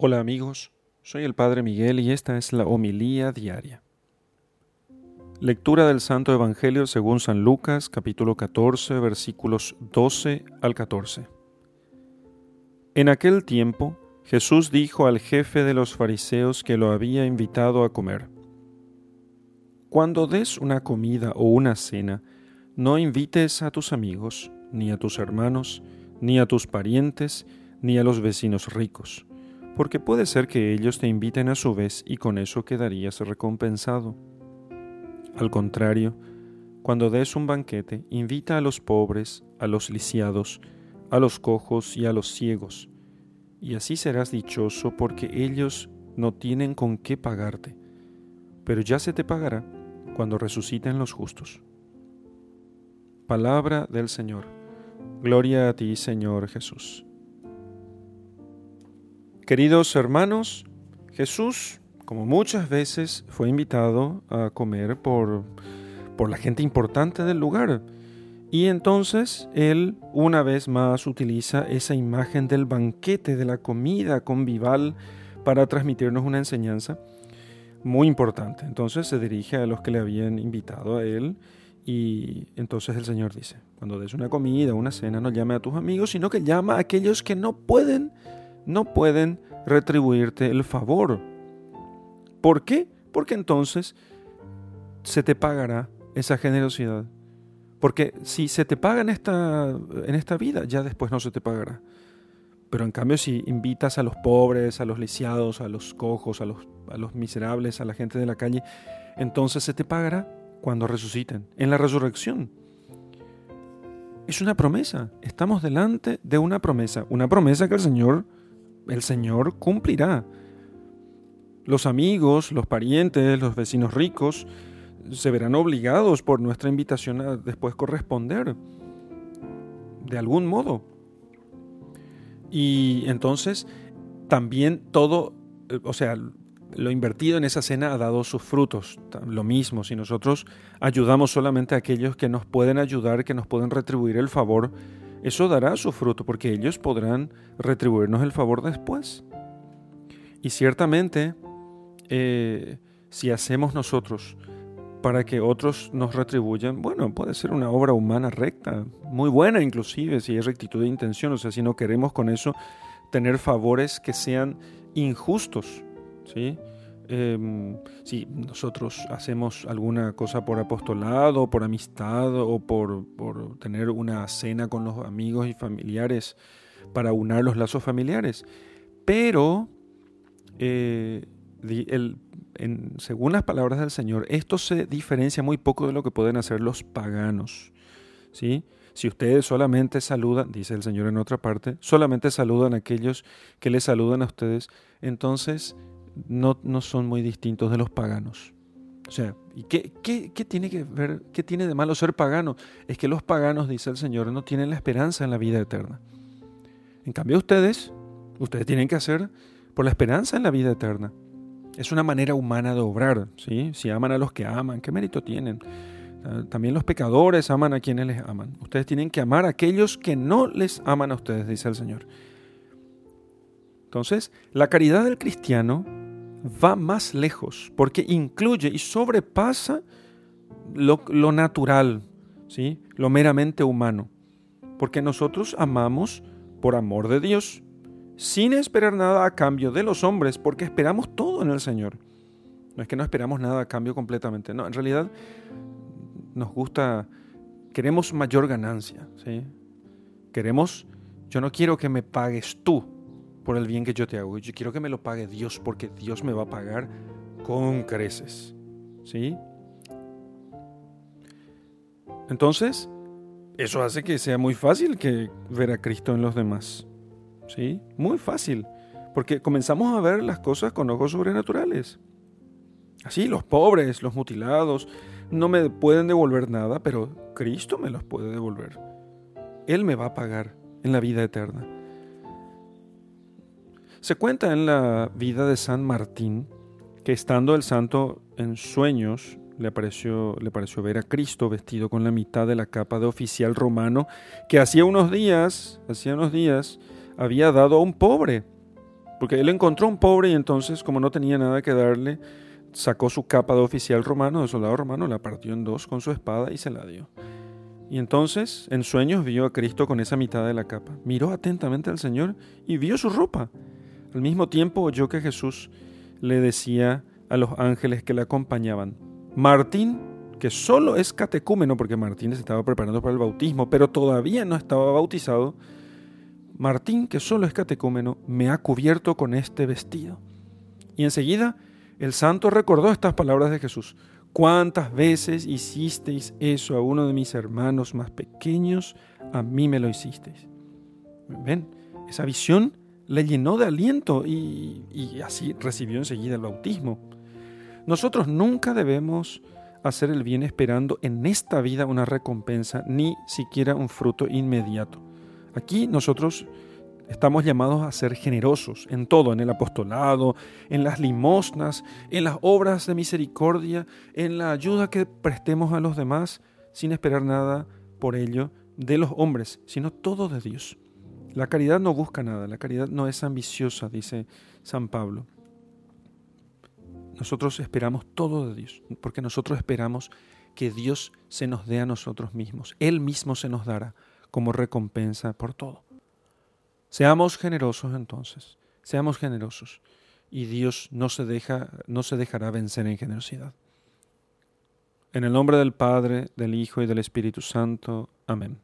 Hola amigos, soy el Padre Miguel y esta es la homilía diaria. Lectura del Santo Evangelio según San Lucas, capítulo 14, versículos 12 al 14. En aquel tiempo, Jesús dijo al jefe de los fariseos que lo había invitado a comer, Cuando des una comida o una cena, no invites a tus amigos, ni a tus hermanos, ni a tus parientes, ni a los vecinos ricos, porque puede ser que ellos te inviten a su vez y con eso quedarías recompensado. Al contrario, cuando des un banquete, invita a los pobres, a los lisiados, a los cojos y a los ciegos, y así serás dichoso porque ellos no tienen con qué pagarte, pero ya se te pagará cuando resuciten los justos. Palabra del Señor. Gloria a ti, Señor Jesús. Queridos hermanos, Jesús, como muchas veces, fue invitado a comer por, por la gente importante del lugar. Y entonces él una vez más utiliza esa imagen del banquete, de la comida convival, para transmitirnos una enseñanza muy importante. Entonces se dirige a los que le habían invitado a él y entonces el Señor dice, cuando des una comida, una cena, no llame a tus amigos, sino que llama a aquellos que no pueden, no pueden retribuirte el favor. ¿Por qué? Porque entonces se te pagará esa generosidad. Porque si se te paga en esta, en esta vida, ya después no se te pagará. Pero en cambio, si invitas a los pobres, a los lisiados, a los cojos, a los, a los miserables, a la gente de la calle, entonces se te pagará cuando resuciten, en la resurrección. Es una promesa, estamos delante de una promesa, una promesa que el Señor, el Señor cumplirá. Los amigos, los parientes, los vecinos ricos se verán obligados por nuestra invitación a después corresponder de algún modo. Y entonces también todo, o sea, lo invertido en esa cena ha dado sus frutos. Lo mismo, si nosotros ayudamos solamente a aquellos que nos pueden ayudar, que nos pueden retribuir el favor, eso dará su fruto, porque ellos podrán retribuirnos el favor después. Y ciertamente, eh, si hacemos nosotros para que otros nos retribuyan, bueno, puede ser una obra humana recta, muy buena inclusive, si hay rectitud de intención, o sea, si no queremos con eso tener favores que sean injustos, ¿sí? Em, si nosotros hacemos alguna cosa por apostolado, por amistad o por, tener una cena con los amigos y familiares para unar los lazos familiares. Pero, eh, según las palabras del Señor, esto se diferencia muy poco de lo que pueden hacer los paganos. ¿sí? Si ustedes solamente saludan, dice el Señor en otra parte, solamente saludan a aquellos que les saludan a ustedes, entonces no, no son muy distintos de los paganos. O sea, ¿y qué, qué, tiene que ver, qué tiene de malo ser pagano? Es que los paganos, dice el Señor, no tienen la esperanza en la vida eterna. En cambio ustedes, ustedes tienen que hacer por la esperanza en la vida eterna. Es una manera humana de obrar, ¿sí? Si aman a los que aman, ¿qué mérito tienen? Ah, también los pecadores aman a quienes les aman. Ustedes tienen que amar a aquellos que no les aman a ustedes, dice el Señor. Entonces, la caridad del cristiano va más lejos porque incluye y sobrepasa lo, natural, ¿sí? lo meramente humano. Porque nosotros amamos por amor de Dios, sin esperar nada a cambio de los hombres, porque esperamos todo en el Señor. No es que no esperamos nada a cambio completamente, no, en realidad nos gusta, queremos mayor ganancia, ¿sí? Queremos, yo no quiero que me pagues tú, por el bien que yo te hago. Yo quiero que me lo pague Dios porque Dios me va a pagar con creces. ¿Sí? Entonces, eso hace que sea muy fácil que ver a Cristo en los demás. ¿Sí? Muy fácil. Porque comenzamos a ver las cosas con ojos sobrenaturales. Así, los pobres, los mutilados, no me pueden devolver nada, pero Cristo me los puede devolver. Él me va a pagar en la vida eterna. Se cuenta en la vida de San Martín que estando el santo en sueños, le pareció, ver a Cristo vestido con la mitad de la capa de oficial romano que hacía unos días, hacía unos días, había dado a un pobre. Porque él encontró un pobre y entonces, como no tenía nada que darle, sacó su capa de oficial romano, de soldado romano, la partió en dos con su espada y se la dio. Y entonces, en sueños, vio a Cristo con esa mitad de la capa. Miró atentamente al Señor y vio su ropa. Al mismo tiempo oyó que Jesús le decía a los ángeles que le acompañaban, Martín, que solo es catecúmeno, porque Martín se estaba preparando para el bautismo, pero todavía no estaba bautizado, Martín, que solo es catecúmeno, me ha cubierto con este vestido. Y enseguida el santo recordó estas palabras de Jesús. ¿Cuántas veces hicisteis eso a uno de mis hermanos más pequeños? A mí me lo hicisteis. ¿Ven? Esa visión le llenó de aliento y, así recibió enseguida el bautismo. Nosotros nunca debemos hacer el bien esperando en esta vida una recompensa, ni siquiera un fruto inmediato. Aquí nosotros estamos llamados a ser generosos en todo, en el apostolado, en las limosnas, en las obras de misericordia, en la ayuda que prestemos a los demás, sin esperar nada por ello de los hombres, sino todo de Dios. La caridad no busca nada, la caridad no es ambiciosa, dice San Pablo. Nosotros esperamos todo de Dios, porque nosotros esperamos que Dios se nos dé a nosotros mismos. Él mismo se nos dará como recompensa por todo. Seamos generosos entonces, seamos generosos y Dios no se, deja, no se dejará vencer en generosidad. En el nombre del Padre, del Hijo y del Espíritu Santo. Amén.